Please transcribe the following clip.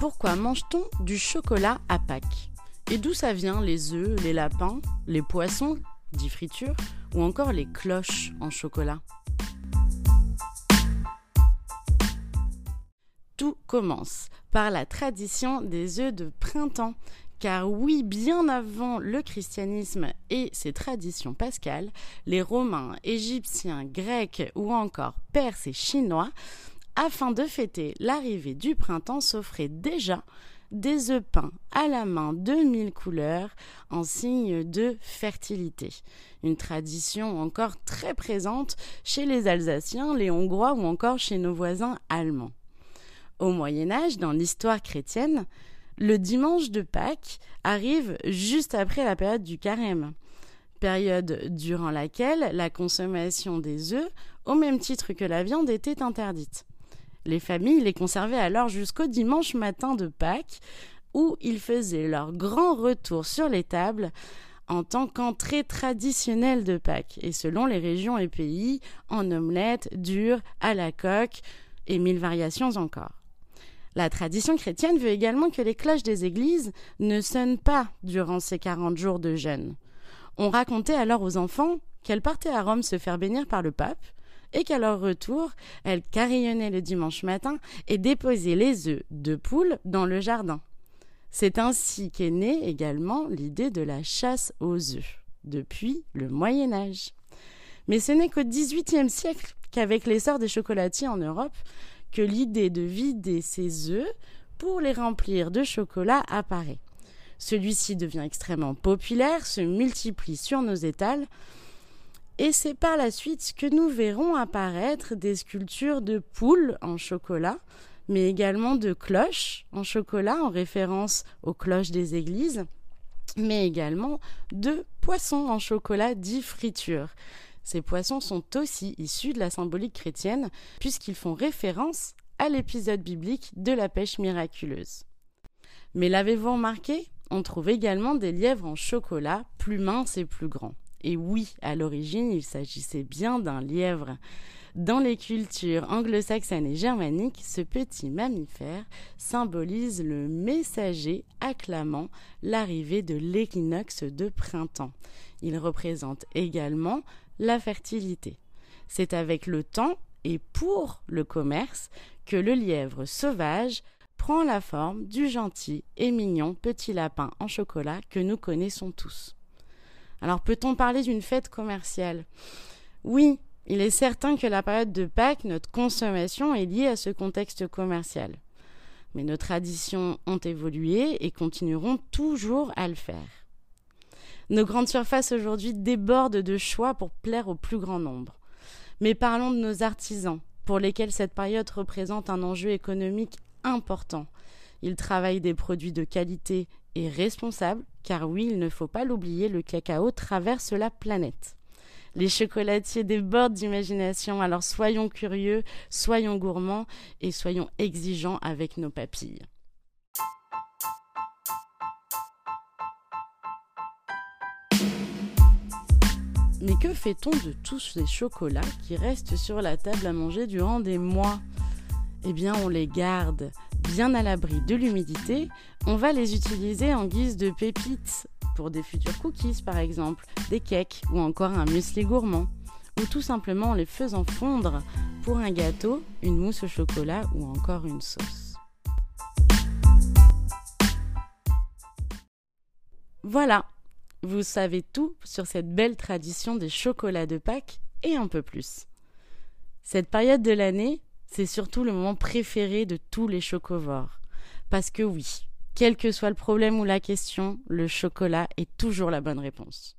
Pourquoi mange-t-on du chocolat à Pâques? Et d'où ça vient les œufs, les lapins, les poissons, dit friture, ou encore les cloches en chocolat? Tout commence par la tradition des œufs de printemps. Car oui, bien avant le christianisme et ses traditions pascales, les Romains, Égyptiens, Grecs ou encore Perses et Chinois, afin de fêter l'arrivée du printemps, s'offraient déjà des œufs peints à la main de mille couleurs en signe de fertilité. Une tradition encore très présente chez les Alsaciens, les Hongrois ou encore chez nos voisins allemands. Au Moyen Âge, dans l'histoire chrétienne, le dimanche de Pâques arrive juste après la période du carême, période durant laquelle la consommation des œufs, au même titre que la viande, était interdite. Les familles les conservaient alors jusqu'au dimanche matin de Pâques, où ils faisaient leur grand retour sur les tables en tant qu'entrée traditionnelle de Pâques, et selon les régions et pays, en omelette, dure, à la coque, et mille variations encore. La tradition chrétienne veut également que les cloches des églises ne sonnent pas durant ces quarante jours de jeûne. On racontait alors aux enfants qu'elles partaient à Rome se faire bénir par le pape, et qu'à leur retour, elles carillonnaient le dimanche matin et déposaient les œufs de poule dans le jardin. C'est ainsi qu'est née également l'idée de la chasse aux œufs, depuis le Moyen Âge. Mais ce n'est qu'au XVIIIe siècle qu'avec l'essor des chocolatiers en Europe, que l'idée de vider ses œufs pour les remplir de chocolat apparaît. Celui-ci devient extrêmement populaire, se multiplie sur nos étals, et c'est par la suite que nous verrons apparaître des sculptures de poules en chocolat, mais également de cloches en chocolat en référence aux cloches des églises, mais également de poissons en chocolat dit friture. Ces poissons sont aussi issus de la symbolique chrétienne, puisqu'ils font référence à l'épisode biblique de la pêche miraculeuse. Mais l'avez-vous remarqué? On trouve également des lièvres en chocolat, plus minces et plus grands. Et oui, à l'origine, il s'agissait bien d'un lièvre. Dans les cultures anglo-saxonnes et germaniques, ce petit mammifère symbolise le messager acclamant l'arrivée de l'équinoxe de printemps. Il représente également la fertilité. C'est avec le temps et pour le commerce que le lièvre sauvage prend la forme du gentil et mignon petit lapin en chocolat que nous connaissons tous. Alors peut-on parler d'une fête commerciale? Oui, il est certain que la période de Pâques, notre consommation est liée à ce contexte commercial. Mais nos traditions ont évolué et continueront toujours à le faire. Nos grandes surfaces aujourd'hui débordent de choix pour plaire au plus grand nombre. Mais parlons de nos artisans, pour lesquels cette période représente un enjeu économique important. Ils travaillent des produits de qualité et responsables, car oui, il ne faut pas l'oublier, le cacao traverse la planète. Les chocolatiers débordent d'imagination, alors soyons curieux, soyons gourmands et soyons exigeants avec nos papilles. Mais que fait-on de tous ces chocolats qui restent sur la table à manger durant des mois? Eh bien, on les garde bien à l'abri de l'humidité. On va les utiliser en guise de pépites pour des futurs cookies par exemple, des cakes ou encore un muesli gourmand. Ou tout simplement en les faisant fondre pour un gâteau, une mousse au chocolat ou encore une sauce. Voilà, vous savez tout sur cette belle tradition des chocolats de Pâques et un peu plus. Cette période de l'année, c'est surtout le moment préféré de tous les chocovores. Parce que oui, quel que soit le problème ou la question, le chocolat est toujours la bonne réponse.